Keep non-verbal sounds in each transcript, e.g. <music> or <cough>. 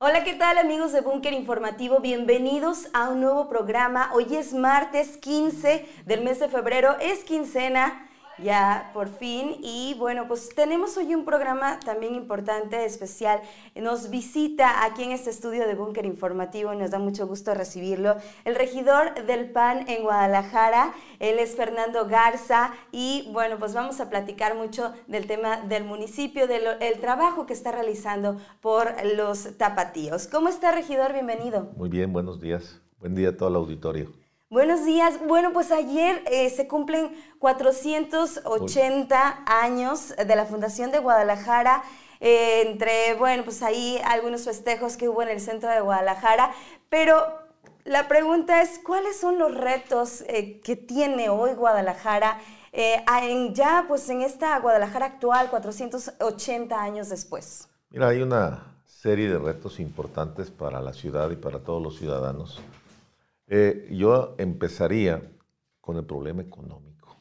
Hola, ¿qué tal amigos de Búnker Informativo? Bienvenidos a un nuevo programa. Hoy es martes 15 del mes de febrero, es quincena ya por fin. Y bueno, pues tenemos hoy un programa también importante, especial. Nos visita aquí en este estudio de Búnker Informativo y nos da mucho gusto recibirlo. El regidor del PAN en Guadalajara, él es Fernando Garza y bueno, pues vamos a platicar mucho del tema del municipio, del el trabajo que está realizando por los tapatíos. ¿Cómo está, regidor? Bienvenido. Muy bien, buenos días. Buen día a todo el auditorio. Buenos días. Bueno, pues ayer eh, se cumplen 480 años de la Fundación de Guadalajara. Eh, entre, bueno, pues ahí algunos festejos que hubo en el centro de Guadalajara. Pero la pregunta es, ¿cuáles son los retos eh, que tiene hoy Guadalajara ya pues en esta Guadalajara actual, 480 años después? Mira, hay una serie de retos importantes para la ciudad y para todos los ciudadanos. Eh, yo empezaría con el problema económico.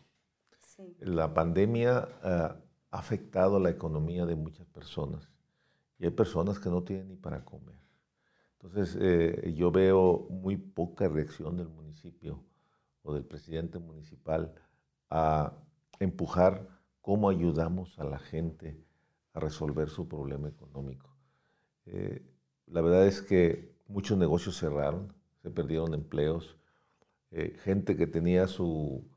La pandemia ha afectado la economía de muchas personas y hay personas que no tienen ni para comer. Entonces, eh, yo veo muy poca reacción del municipio o del presidente municipal a empujar cómo ayudamos a la gente a resolver su problema económico. Eh, la verdad es que muchos negocios cerraron, se perdieron empleos, eh, gente que tenía su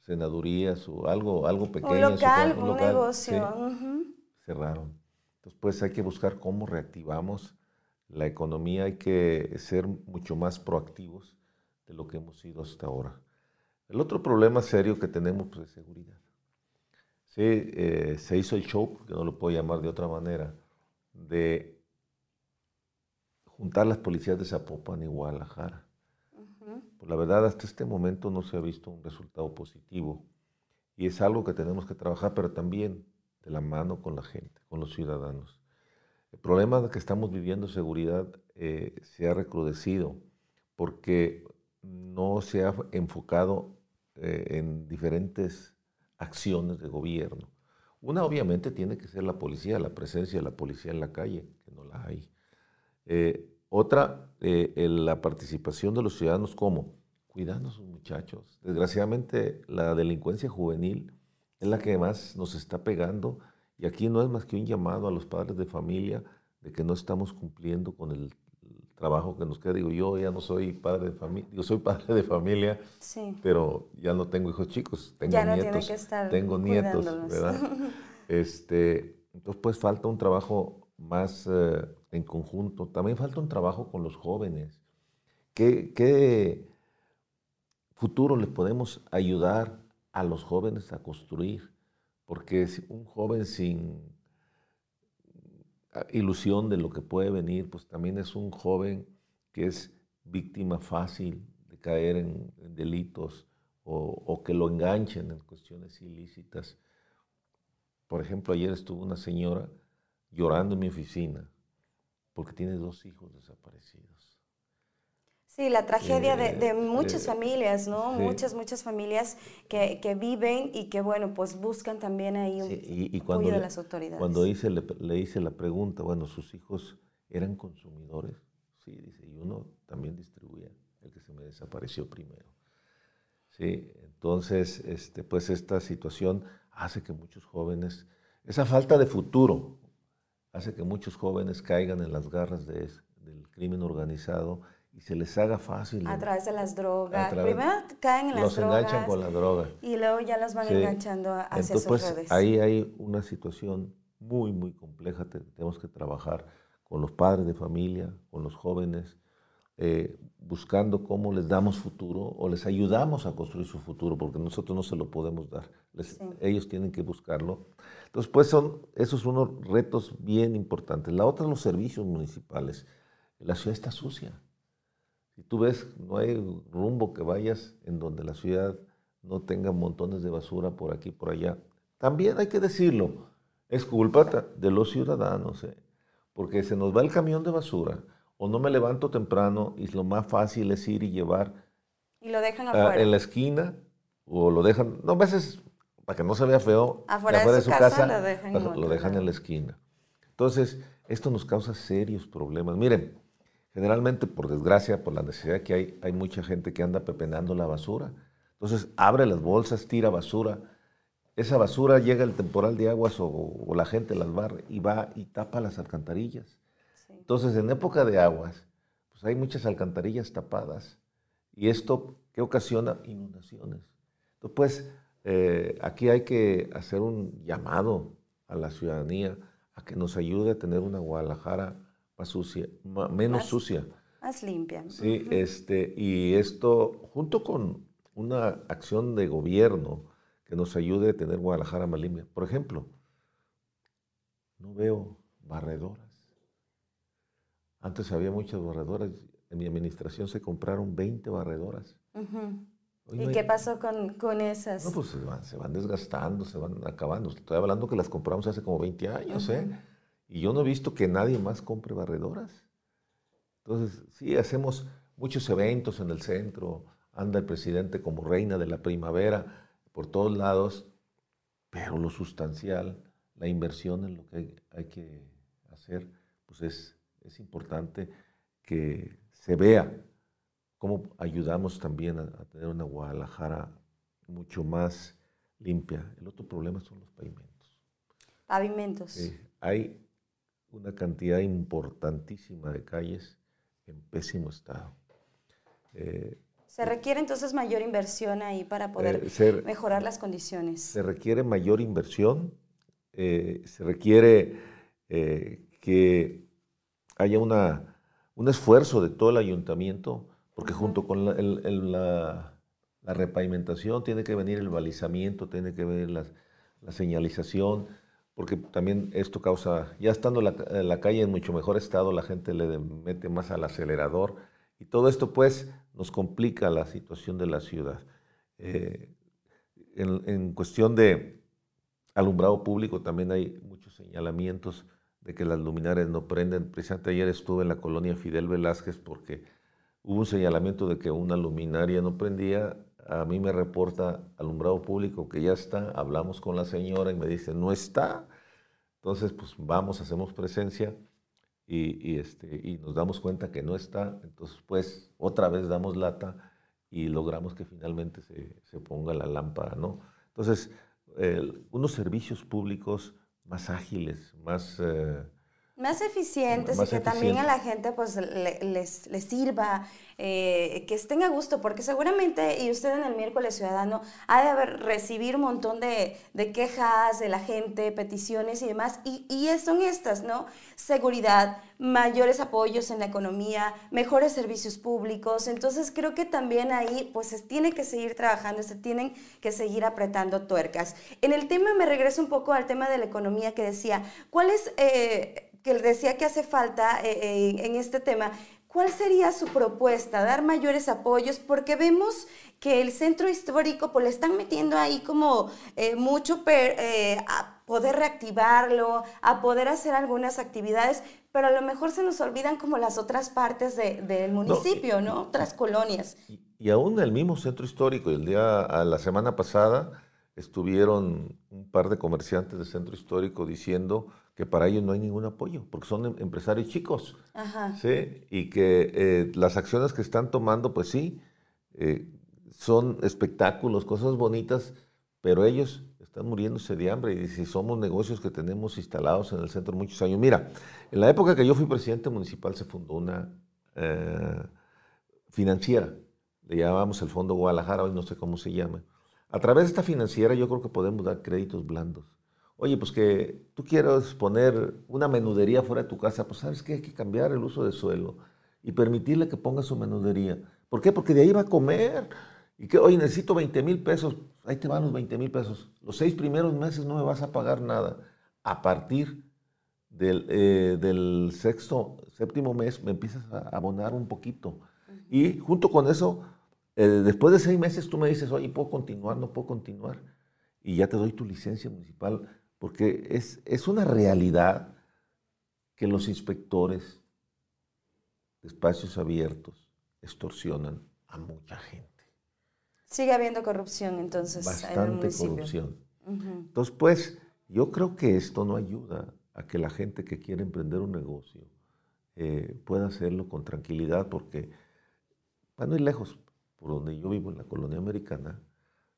senaduría, su algo, algo pequeño. Un local, un, negocio. Cerraron. Entonces, pues hay que buscar cómo reactivamos la economía, hay que ser mucho más proactivos de lo que hemos sido hasta ahora. El otro problema serio que tenemos pues, es seguridad. Sí, eh, se hizo el show, que no lo puedo llamar de otra manera, de juntar las policías de Zapopan y Guadalajara. Pues la verdad, hasta este momento no se ha visto un resultado positivo. Y es algo que tenemos que trabajar, pero también de la mano con la gente, con los ciudadanos. El problema que estamos viviendo, seguridad, eh, se ha recrudecido porque no se ha enfocado eh, en diferentes acciones de gobierno. Una obviamente tiene que ser la policía, la presencia de la policía en la calle, que no la hay. Eh, otra, eh, la participación de los ciudadanos, ¿cómo? Cuidando a sus muchachos. Desgraciadamente, la delincuencia juvenil es la que más nos está pegando y aquí no es más que un llamado a los padres de familia de que no estamos cumpliendo con el, trabajo que nos queda. Digo, yo ya no soy padre de familia, yo soy padre de familia, pero ya no tengo hijos chicos, tengo ya no nietos, que estar tengo nietos, ¿verdad? <laughs> Este, entonces, pues falta un trabajo más eh, en conjunto. También falta un trabajo con los jóvenes. ¿Qué, futuro les podemos ayudar a los jóvenes a construir? Porque un joven sin ah, ilusión de lo que puede venir, pues también es un joven que es víctima fácil de caer en, delitos o, o, que lo enganchen en cuestiones ilícitas. Por ejemplo, ayer estuvo una señora llorando en mi oficina porque tiene dos hijos desaparecidos. Sí, la tragedia de, eh, muchas eh, familias, ¿no? Muchas, muchas familias que, viven y que, bueno, pues buscan también ahí un y, apoyo de las autoridades. Cuando hice, le, le, hice la pregunta, bueno, ¿sus hijos eran consumidores? Sí, dice, y uno también distribuía, el que se me desapareció primero. Sí, entonces, este, pues esta situación hace que muchos jóvenes, esa falta de futuro, hace que muchos jóvenes caigan en las garras de, del crimen organizado y se les haga fácil. A través de las drogas. Primero caen en las drogas. Los enganchan con la droga. Y luego ya los van enganchando hacia Entonces, pues, redes. Ahí hay una situación muy, muy compleja. Tenemos que trabajar con los padres de familia, con los jóvenes, eh, buscando cómo les damos futuro o les ayudamos a construir su futuro, porque nosotros no se lo podemos dar. Ellos tienen que buscarlo. Entonces, pues son esos son unos retos bien importantes. La otra, los servicios municipales. La ciudad está sucia. Si tú ves, no hay rumbo que vayas en donde la ciudad no tenga montones de basura por aquí, por allá. También hay que decirlo, es culpa de los ciudadanos, ¿eh? porque se nos va el camión de basura o no me levanto temprano y lo más fácil es ir y llevar. Y lo dejan afuera. en la esquina, o lo dejan, no, a veces para que no se vea feo, afuera, de, su casa, lo dejan, en la esquina. Entonces, esto nos causa serios problemas. Miren, generalmente, por desgracia, por la necesidad que hay, hay mucha gente que anda pepenando la basura. Entonces, abre las bolsas, tira basura. Esa basura llega el temporal de aguas o, la gente las barre y va y tapa las alcantarillas. Entonces, en época de aguas, pues hay muchas alcantarillas tapadas. Y esto, ¿qué ocasiona? Inundaciones. Entonces, pues, eh, aquí hay que hacer un llamado a la ciudadanía a que nos ayude a tener una Guadalajara más sucia, menos sucia. Más limpia. Sí, este, y esto, junto con una acción de gobierno que nos ayude a tener Guadalajara más limpia. Por ejemplo, no veo barredoras. Antes había muchas barredoras. En mi administración se compraron 20 barredoras. ¿Y qué pasó con, con, esas? No, pues se van, desgastando, se van acabando. Estoy hablando que las compramos hace como 20 años, ¿eh? Y yo no he visto que nadie más compre barredoras. Entonces, sí, hacemos muchos eventos en el centro. Anda el presidente como reina de la primavera por todos lados. Pero lo sustancial, la inversión en lo que hay, que hacer, pues es, es importante que se vea cómo ayudamos también a, tener una Guadalajara mucho más limpia. El otro problema son los pavimentos. Pavimentos. hay una cantidad importantísima de calles en pésimo estado. Eh, se requiere entonces mayor inversión ahí para poder eh, mejorar las condiciones. Se requiere mayor inversión, eh, se requiere que haya una, un esfuerzo de todo el ayuntamiento porque junto con la, repavimentación tiene que venir el balizamiento, tiene que venir la, señalización, porque también esto causa, ya estando la, calle en mucho mejor estado, la gente le mete más al acelerador y todo esto pues nos complica la situación de la ciudad. Eh, en, cuestión de alumbrado público también hay muchos señalamientos de que las luminarias no prenden. Precisamente ayer estuve en la colonia Fidel Velázquez porque hubo un señalamiento de que una luminaria no prendía. A mí me reporta alumbrado público que ya está, hablamos con la señora y me dice, no está. Entonces, pues vamos, hacemos presencia y, este, y nos damos cuenta que no está. Entonces, pues otra vez damos lata y logramos que finalmente se, ponga la lámpara, ¿no? Entonces, unos servicios públicos más ágiles, más... Eh, más eficientes y que también a la gente pues les, les, sirva, eh, que estén a gusto, porque seguramente, y usted en el miércoles ciudadano, ha de haber, recibir un montón de, de, quejas de la gente, peticiones y demás, y, y, son estas, ¿no? Seguridad, mayores apoyos en la economía, mejores servicios públicos, entonces creo que también ahí pues se tiene que seguir trabajando, se tienen que seguir apretando tuercas. En el tema, me regreso un poco al tema de la economía que decía, ¿cuál es... Eh, que decía que hace falta eh, eh, en este tema, ¿cuál sería su propuesta? Dar mayores apoyos, porque vemos que el centro histórico pues le están metiendo ahí como eh, mucho a poder reactivarlo, a poder hacer algunas actividades, pero a lo mejor se nos olvidan como las otras partes del municipio, ¿no? Otras colonias. Y, aún el mismo centro histórico, el día, a la semana pasada, estuvieron un par de comerciantes del centro histórico diciendo que para ellos no hay ningún apoyo, porque son em, empresarios chicos, ¿sí? Y que eh, las acciones que están tomando, pues sí, eh, son espectáculos, cosas bonitas, pero ellos están muriéndose de hambre y si somos negocios que tenemos instalados en el centro muchos años. Mira, en la época que yo fui presidente municipal se fundó una eh, financiera, le llamábamos el Fondo Guadalajara, hoy no sé cómo se llama. A través de esta financiera yo creo que podemos dar créditos blandos Oye, pues que tú quieres poner una menudería fuera de tu casa, pues sabes que hay que cambiar el uso de suelo y permitirle que ponga su menudería. ¿Por qué? Porque de ahí va a comer. Y que, oye, necesito 20 mil pesos, ahí te van los 20 mil pesos. Los seis primeros meses no me vas a pagar nada. A partir del, eh, sexto, séptimo mes me empiezas a abonar un poquito. Y junto con eso, eh, después de seis meses tú me dices, oye, ¿puedo continuar? No puedo continuar. Y ya te doy tu licencia municipal porque es, es una realidad que los inspectores de espacios abiertos extorsionan a mucha gente. Sigue habiendo corrupción entonces Bastante en el corrupción. Entonces, pues, yo creo que esto no ayuda a que la gente que quiere emprender un negocio eh, pueda hacerlo con tranquilidad, porque para no ir lejos, por donde yo vivo en la colonia americana,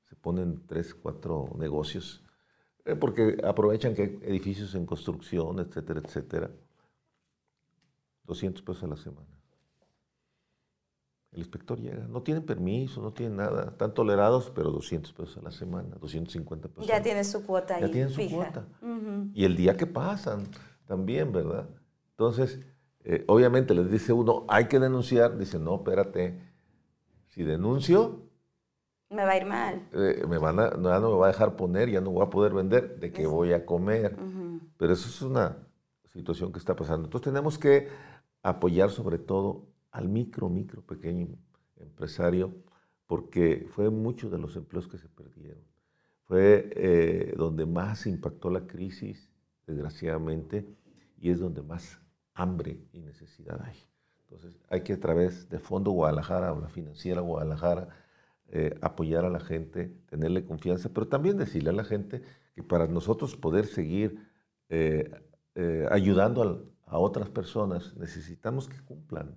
se ponen tres, cuatro negocios, eh, porque aprovechan que hay edificios en construcción, etcétera, etcétera. 200 pesos a la semana. El inspector llega, no tienen permiso, no tienen nada, están tolerados, pero 200 pesos a la semana, 250 pesos. Ya tiene su cuota ahí. Ya tienen su cuota. Y el día que pasan también, ¿verdad? Entonces, eh, obviamente les dice uno, hay que denunciar, dice, no, espérate, si denuncio... Me va a ir mal. Eh, me van a, no, no me va a dejar poner, ya no voy a poder vender, de qué voy a comer. Pero eso es una situación que está pasando. Entonces tenemos que apoyar sobre todo al micro, micro, pequeño empresario, porque fue muchos de los empleos que se perdieron. Fue eh, donde más impactó la crisis, desgraciadamente, y es donde más hambre y necesidad hay. Entonces hay que a través de Fondo Guadalajara o la financiera Guadalajara eh, apoyar a la gente, tenerle confianza, pero también decirle a la gente que para nosotros poder seguir eh, ayudando a otras personas necesitamos que cumplan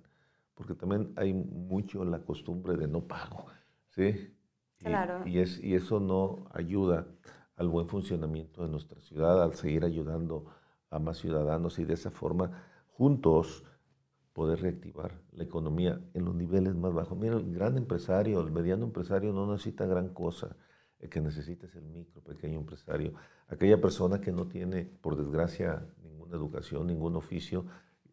porque también hay mucho la costumbre de no pago, ¿sí? Claro. Y, es, y eso no ayuda al buen funcionamiento de nuestra ciudad, al seguir ayudando a más ciudadanos y de esa forma juntos poder reactivar la economía en los niveles más bajos. Mira, el gran empresario, el mediano empresario no necesita gran cosa. El que necesita es el micro, pequeño empresario. Aquella persona que no tiene, por desgracia, ninguna educación, ningún oficio,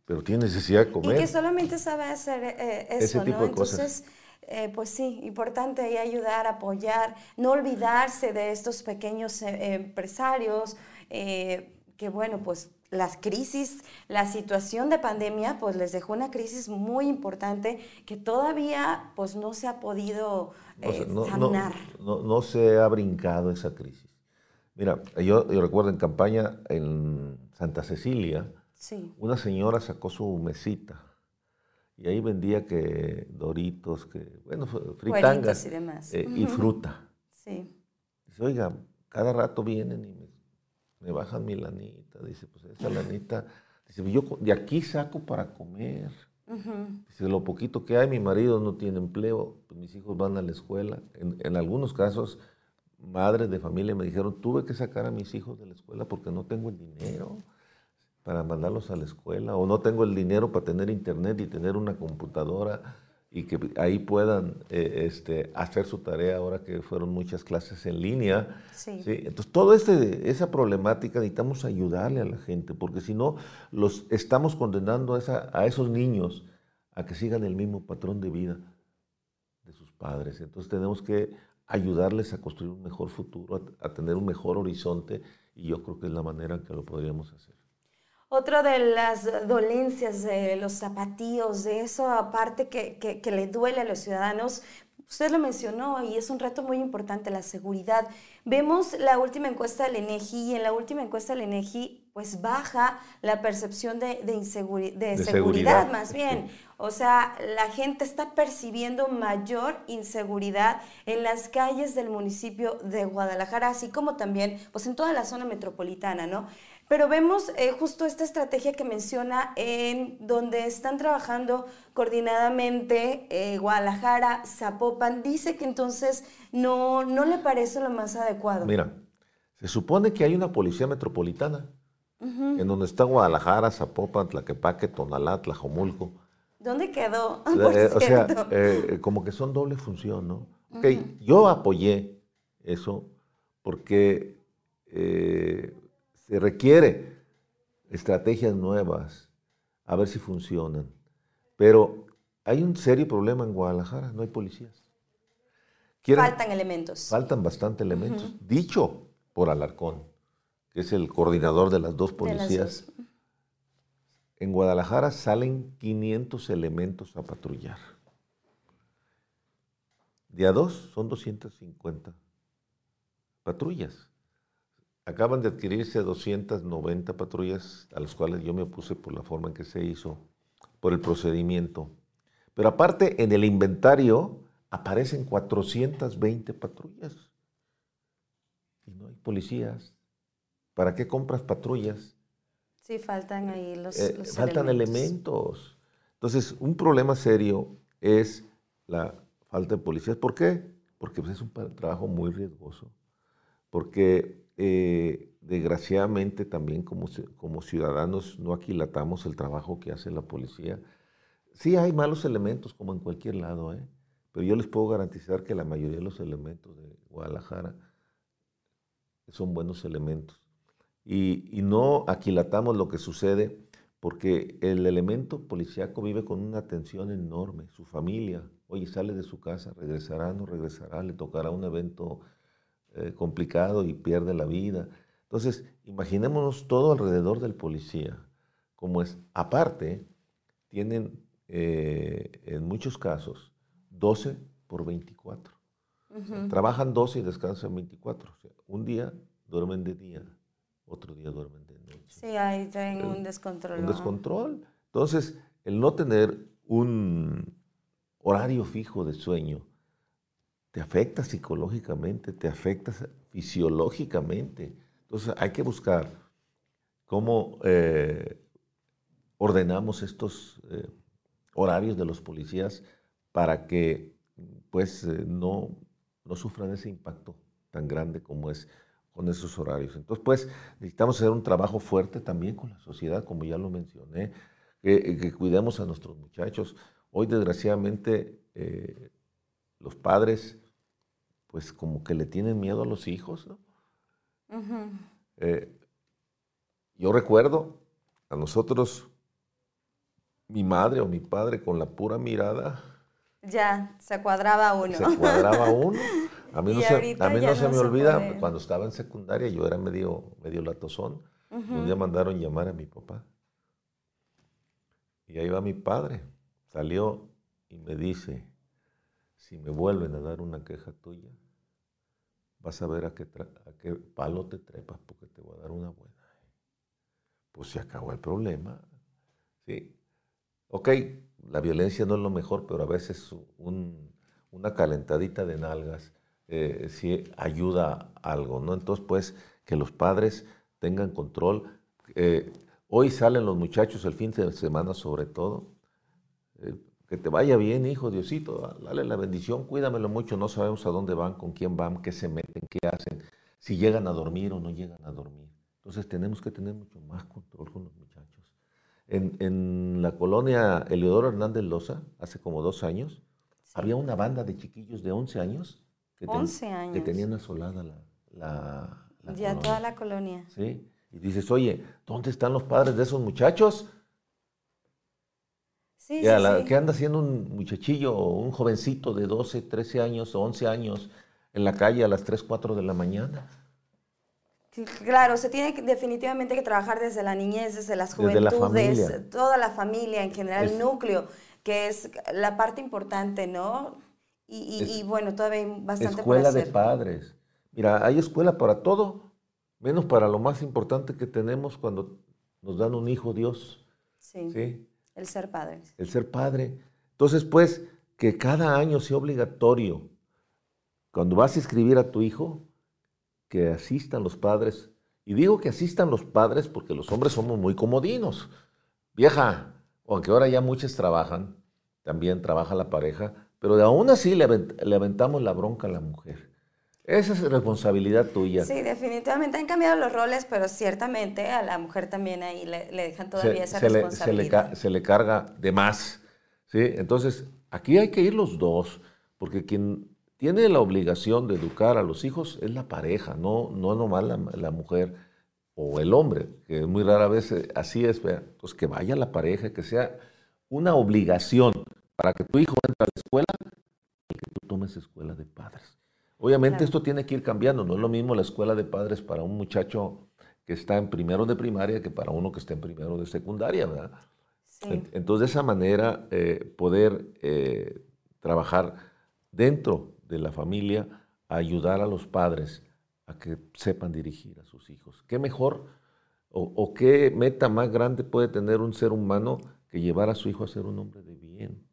pero tiene necesidad de comer. Y que solamente sabe hacer eh, eso, Ese tipo ¿no? De Entonces, eh, pues sí, importante ahí ayudar, apoyar, no olvidarse de estos pequeños eh, empresarios, que bueno, pues las crisis, la situación de pandemia, pues les dejó una crisis muy importante que todavía pues no se ha podido sanar. No, no, se ha brincado esa crisis. Mira, yo, yo recuerdo en campaña en Santa Cecilia, una señora sacó su mesita y ahí vendía que doritos, que, bueno, fritangas y, eh, y fruta. Sí. Dice, oiga, cada rato vienen y me, bajan mi. Dice, pues esa lanita, dice, yo de aquí saco para comer. Dice, lo poquito que hay, mi marido no tiene empleo, pues mis hijos van a la escuela. En, en algunos casos, madres de familia me dijeron, tuve que sacar a mis hijos de la escuela porque no tengo el dinero para mandarlos a la escuela o no tengo el dinero para tener internet y tener una computadora y que ahí puedan eh, este, hacer su tarea ahora que fueron muchas clases en línea. Sí. Entonces, toda este, esa problemática necesitamos ayudarle a la gente, porque si no, los estamos condenando a, esa, a esos niños a que sigan el mismo patrón de vida de sus padres. Entonces, tenemos que ayudarles a construir un mejor futuro, a, a tener un mejor horizonte, y yo creo que es la manera en que lo podríamos hacer. Otra de las dolencias de los zapatillos, de eso aparte que, que, le duele a los ciudadanos, usted lo mencionó y es un reto muy importante, la seguridad. Vemos la última encuesta del INEGI y en la última encuesta del INEGI pues baja la percepción de, de, de, seguridad, más bien. O sea, la gente está percibiendo mayor inseguridad en las calles del municipio de Guadalajara, así como también pues en toda la zona metropolitana, ¿no? Pero vemos eh, justo esta estrategia que menciona en donde están trabajando coordinadamente eh, Guadalajara, Zapopan. Dice que entonces no, no le parece lo más adecuado. Mira, se supone que hay una policía metropolitana en donde está Guadalajara, Zapopan, Tlaquepaque, Tonalá, Tlajomulco. ¿Dónde quedó? Eh, <laughs> o sea, como que son doble función, ¿no? yo apoyé eso porque se requiere estrategias nuevas, a ver si funcionan. Pero hay un serio problema en Guadalajara, no hay policías. faltan elementos. Faltan bastante elementos. Dicho por Alarcón, que es el coordinador de las dos policías. En Guadalajara salen 500 elementos a patrullar. De a dos son 250 patrullas. Acaban de adquirirse 290 patrullas a las cuales yo me opuse por la forma en que se hizo, por el procedimiento. Pero aparte, en el inventario aparecen 420 patrullas. Y no hay policías. ¿Para qué compras patrullas Sí, faltan ahí los, eh, faltan elementos. Entonces, un problema serio es la falta de policías. ¿Por qué? Porque pues, es un trabajo muy riesgoso. Porque eh, desgraciadamente también como, como ciudadanos no aquilatamos el trabajo que hace la policía. Sí hay malos elementos como en cualquier lado, ¿eh? pero yo les puedo garantizar que la mayoría de los elementos de Guadalajara son buenos elementos. Y, y no aquilatamos lo que sucede porque el elemento policíaco vive con una tensión enorme. Su familia, oye, sale de su casa, regresará, no regresará, le tocará un evento eh, complicado y pierde la vida. Entonces, imaginémonos todo alrededor del policía, como es. Aparte, tienen eh, en muchos casos 12 por 24. trabajan 12 y descansan 24. O sea, un día duermen de día, otro día duermen de noche. Sí, ahí tienen un descontrol. Un descontrol. Entonces, el no tener un horario fijo de sueño te afecta psicológicamente, te afecta fisiológicamente. Entonces hay que buscar cómo eh, ordenamos estos eh, horarios de los policías para que pues eh, no, no sufran ese impacto tan grande como es con esos horarios. Entonces, pues, necesitamos hacer un trabajo fuerte también con la sociedad, como ya lo mencioné, que, cuidemos a nuestros muchachos. Hoy, desgraciadamente, los padres pues como que le tienen miedo a los hijos, ¿no? Eh, yo recuerdo a nosotros, mi madre o mi padre con la pura mirada. Ya, se cuadraba uno. Se cuadraba <laughs> uno. A mí no, se, a mí no se me olvida, cuando estaba en secundaria, yo era medio, medio latosón, un día mandaron llamar a mi papá. Y ahí va mi padre, salió y me dice, si me vuelven a dar una queja tuya, vas a ver a qué, a palo te trepas porque te voy a dar una buena. Pues se acabó el problema. ¿sí? Ok, la violencia no es lo mejor, pero a veces una calentadita de nalgas eh, sí ayuda algo, ¿no? Entonces, pues, que los padres tengan control. Eh, hoy salen los muchachos el fin de semana sobre todo. Eh, que te vaya bien, hijo, Diosito, dale la bendición, cuídamelo mucho, no sabemos a dónde van, con quién van, qué se meten, qué hacen, si llegan a dormir o no llegan a dormir. Entonces tenemos que tener mucho más control con los muchachos. En, la colonia Eleodoro Hernández Loza, hace como dos años, había una banda de chiquillos de 11 años que, años. que tenían asolada la, la, ya toda la colonia. Sí, y dices, oye, ¿dónde están los padres de esos muchachos? ¿Qué anda haciendo un muchachillo o un jovencito de 12, 13 años o 11 años en la calle a las 3, 4 de la mañana? Claro, se tiene definitivamente que trabajar desde la niñez, desde las juventudes, toda la familia en general, el núcleo, que es la parte importante, ¿no? Y, bueno, todavía hay bastante Escuela de padres. Mira, hay escuela para todo, menos para lo más importante que tenemos cuando nos dan un hijo Dios. Sí. ¿sí? El ser padre. El ser padre. Entonces, pues, que cada año sea obligatorio, cuando vas a inscribir a tu hijo, que asistan los padres. Y digo que asistan los padres porque los hombres somos muy comodinos. Vieja, aunque ahora ya muchos trabajan, también trabaja la pareja, pero aún así le, le aventamos la bronca a la mujer. Esa es responsabilidad tuya. Sí, definitivamente han cambiado los roles, pero ciertamente a la mujer también ahí le, dejan todavía esa responsabilidad. se, le, carga de más. ¿sí? Entonces, aquí hay que ir los dos, porque quien tiene la obligación de educar a los hijos es la pareja, no, no nomás la, la mujer o el hombre, que muy rara vez eh, así es. Pues que vaya la pareja, que sea una obligación para que tu hijo entre a la escuela, y que tú tomes escuela de padres. Obviamente esto tiene que ir cambiando, no es lo mismo la escuela de padres para un muchacho que está en primero de primaria que para uno que está en primero de secundaria, ¿verdad? Entonces, de esa manera, eh, poder eh, trabajar dentro de la familia, ayudar a los padres a que sepan dirigir a sus hijos. ¿Qué mejor o qué meta más grande puede tener un ser humano que llevar a su hijo a ser un hombre de bien?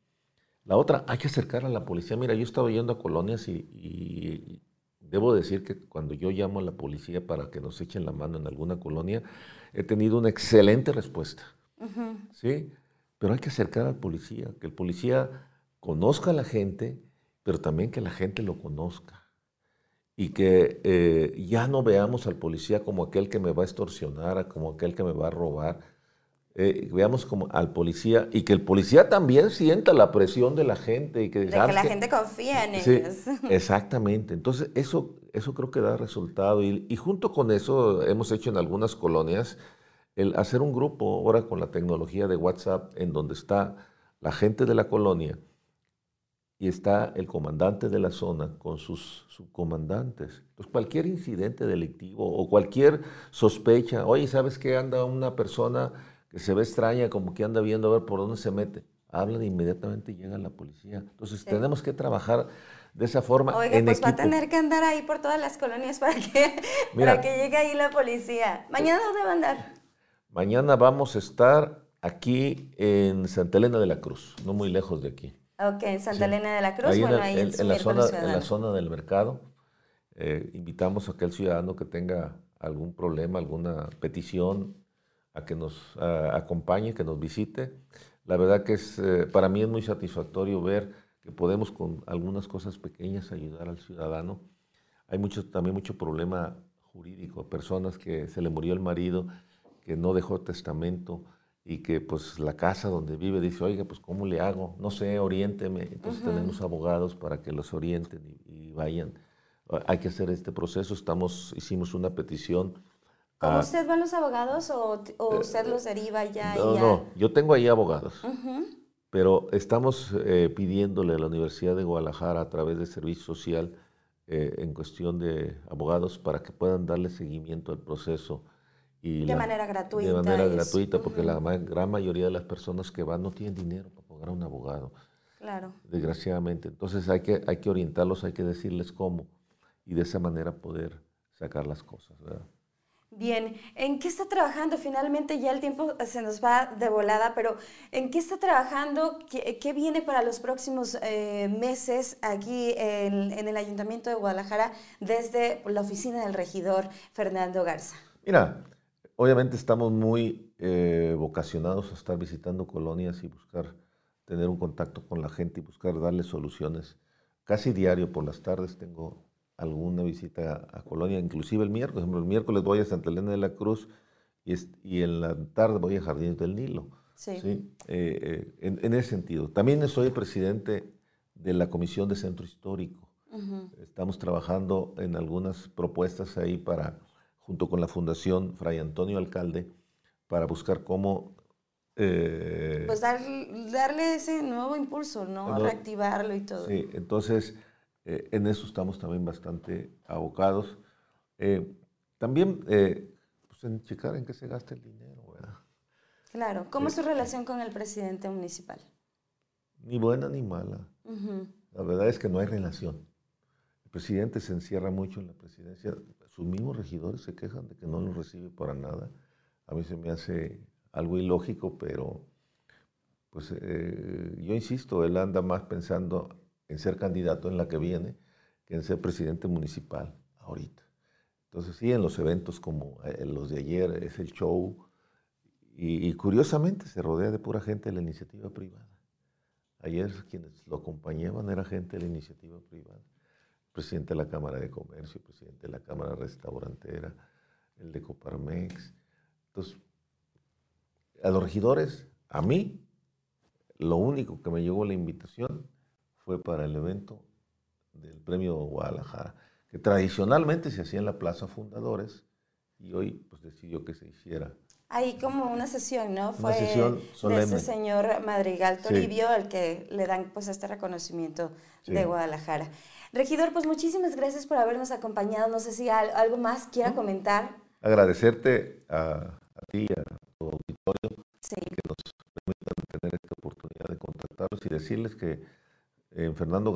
La otra, hay que acercar a la policía. Mira, yo estaba yendo a colonias y, Debo decir que cuando yo llamo a la policía para que nos echen la mano en alguna colonia, he tenido una excelente respuesta. ¿Sí? Pero hay que acercar al policía, que el policía conozca a la gente, pero también que la gente lo conozca. Y que eh, ya no veamos al policía como aquel que me va a extorsionar, como aquel que me va a robar. Eh, veamos como al policía y que el policía también sienta la presión de la gente y que, de que la gente confía en ellos. <laughs> Exactamente. Entonces eso, eso creo que da resultado y, y, junto con eso hemos hecho en algunas colonias el hacer un grupo ahora con la tecnología de WhatsApp en donde está la gente de la colonia y está el comandante de la zona con sus subcomandantes. Entonces, cualquier incidente delictivo o cualquier sospecha, oye, ¿sabes qué? Anda una persona que se ve extraña, como que anda viendo a ver por dónde se mete. Hablan inmediatamente llega la policía. Entonces, tenemos que trabajar de esa forma. Oiga, pues va a tener que andar ahí por todas las colonias para que, <laughs> para que llegue ahí la policía. ¿Mañana dónde va a andar? Mañana vamos a estar aquí en Santa Elena de la Cruz, no muy lejos de aquí. Ok, en Santa Elena de la Cruz, bueno, ahí en, en, la zona, en la zona del mercado. Eh, invitamos a aquel ciudadano que tenga algún problema, alguna petición, a que nos acompañe, que nos visite. La verdad que es, eh, para mí es muy satisfactorio ver que podemos con algunas cosas pequeñas ayudar al ciudadano. Hay mucho, también mucho problema jurídico, personas que se le murió el marido, que no dejó testamento, y que pues la casa donde vive dice, oiga, pues ¿cómo le hago? No sé, oriénteme. Entonces tenemos abogados para que los orienten y, vayan. Hay que hacer este proceso. Estamos, hicimos una petición. ¿Cómo usted van los abogados o, o usted los deriva ya? No, ya? no, yo tengo ahí abogados. Pero estamos eh, pidiéndole a la Universidad de Guadalajara a través de Servicio Social eh, en cuestión de abogados para que puedan darle seguimiento al proceso de manera gratuita. De manera gratuita, porque la gran mayoría de las personas que van no tienen dinero para pagar a un abogado. Claro. Desgraciadamente. Entonces hay que, hay que orientarlos, hay que decirles cómo y de esa manera poder sacar las cosas. ¿verdad? Bien, ¿en qué está trabajando? Finalmente ya el tiempo se nos va de volada, pero ¿en qué está trabajando? ¿Qué, viene para los próximos eh, meses aquí en, en el Ayuntamiento de Guadalajara desde la oficina del regidor Fernando Garza? Mira, Obviamente estamos muy eh, vocacionados a estar visitando colonias y buscar tener un contacto con la gente y buscar darle soluciones. Casi diario por las tardes tengo alguna visita a, colonia, inclusive el miércoles. Por ejemplo, el miércoles voy a Santa Elena de la Cruz y, y en la tarde voy a Jardines del Nilo. Sí. Eh, eh, en, ese sentido. También soy presidente de la Comisión de Centro Histórico. Estamos trabajando en algunas propuestas ahí para junto con la Fundación Fray Antonio Alcalde, para buscar cómo... Eh, pues darle ese nuevo impulso, ¿no? Reactivarlo y todo. Sí, entonces eh, en eso estamos también bastante abocados. Eh, también pues en checar en qué se gasta el dinero, ¿verdad? Claro. ¿Cómo es su relación con el presidente municipal? Ni buena ni mala. La verdad es que no hay relación. El presidente se encierra mucho en la presidencia sus mismos regidores se quejan de que no los recibe para nada. A mí se me hace algo ilógico, pero pues eh, yo insisto, él anda más pensando en ser candidato en la que viene que en ser presidente municipal ahorita. Entonces sí, en los eventos como eh, los de ayer es el show y, curiosamente se rodea de pura gente de la iniciativa privada. Ayer quienes lo acompañaban era gente de la iniciativa privada presidente de la Cámara de Comercio, presidente de la Cámara Restaurantera, el de Coparmex. Entonces, a los regidores, a mí, lo único que me llegó la invitación fue para el evento del Premio Guadalajara, que tradicionalmente se hacía en la Plaza Fundadores y hoy pues decidió que se hiciera. Ahí como una sesión, ¿no? Fue una sesión de ese señor Madrigal Toribio al que le dan pues este reconocimiento de Guadalajara. Regidor, pues muchísimas gracias por habernos acompañado. No sé si algo más quiera comentar. Agradecerte a, ti y a tu auditorio que nos permitan tener esta oportunidad de contactarlos y decirles que en Fernando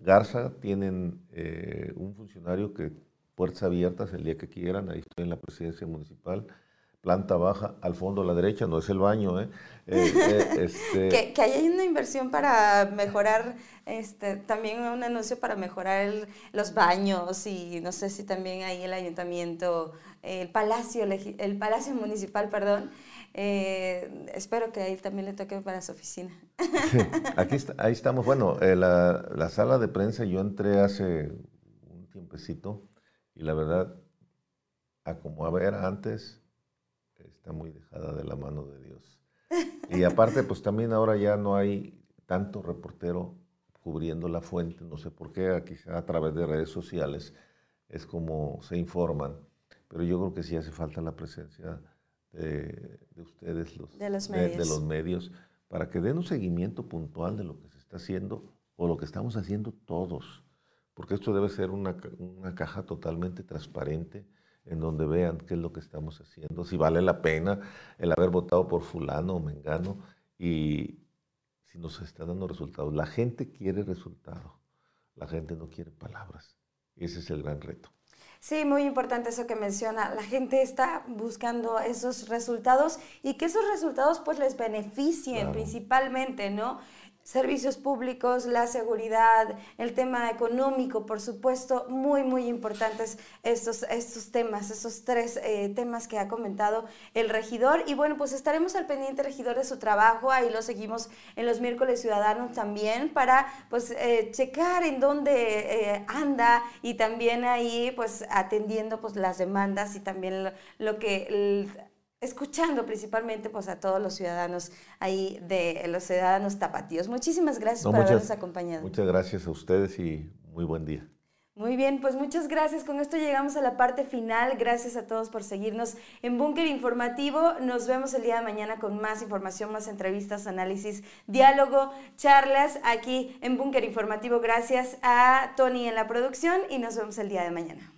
Garza tienen eh, un funcionario que puertas abiertas el día que quieran, ahí estoy en la presidencia municipal, planta baja, al fondo a la derecha, no es el baño, ¿eh? eh, <laughs> eh este... que, que hay una inversión para mejorar, este, también un anuncio para mejorar los baños y no sé si también ahí el ayuntamiento, el palacio, el palacio municipal, perdón, eh, espero que ahí también le toque para su oficina. <laughs> aquí ahí estamos. Bueno, la, la, sala de prensa yo entré hace un tiempecito y la verdad, a como a ver antes, está muy dejada de la mano de Dios. Y aparte, pues también ahora ya no hay tanto reportero cubriendo la fuente, no sé por qué, quizá a través de redes sociales es como se informan, pero yo creo que sí hace falta la presencia de, ustedes, los, de los, medios. de los medios, para que den un seguimiento puntual de lo que se está haciendo o lo que estamos haciendo todos, porque esto debe ser una, una caja totalmente transparente en donde vean qué es lo que estamos haciendo, si vale la pena el haber votado por fulano o mengano y si nos está dando resultados. La gente quiere resultados, la gente no quiere palabras. Ese es el gran reto. Sí, muy importante eso que menciona. La gente está buscando esos resultados y que esos resultados pues les beneficien principalmente, ¿no? Servicios públicos, la seguridad, el tema económico, por supuesto, muy, muy importantes estos, estos temas, esos tres eh, temas que ha comentado el regidor. Y bueno, pues estaremos al pendiente, regidor, de su trabajo, ahí lo seguimos en los miércoles ciudadanos también, para pues eh, checar en dónde eh, anda y también ahí pues atendiendo pues las demandas y también lo, lo que escuchando principalmente pues a todos los ciudadanos ahí de los ciudadanos tapatíos. Muchísimas gracias por habernos acompañado. Muchas gracias a ustedes y muy buen día. Muy bien, pues muchas gracias. Con esto llegamos a la parte final. Gracias a todos por seguirnos en Búnker Informativo. Nos vemos el día de mañana con más información, más entrevistas, análisis, diálogo, charlas aquí en Búnker Informativo. Gracias a Tony en la producción y nos vemos el día de mañana.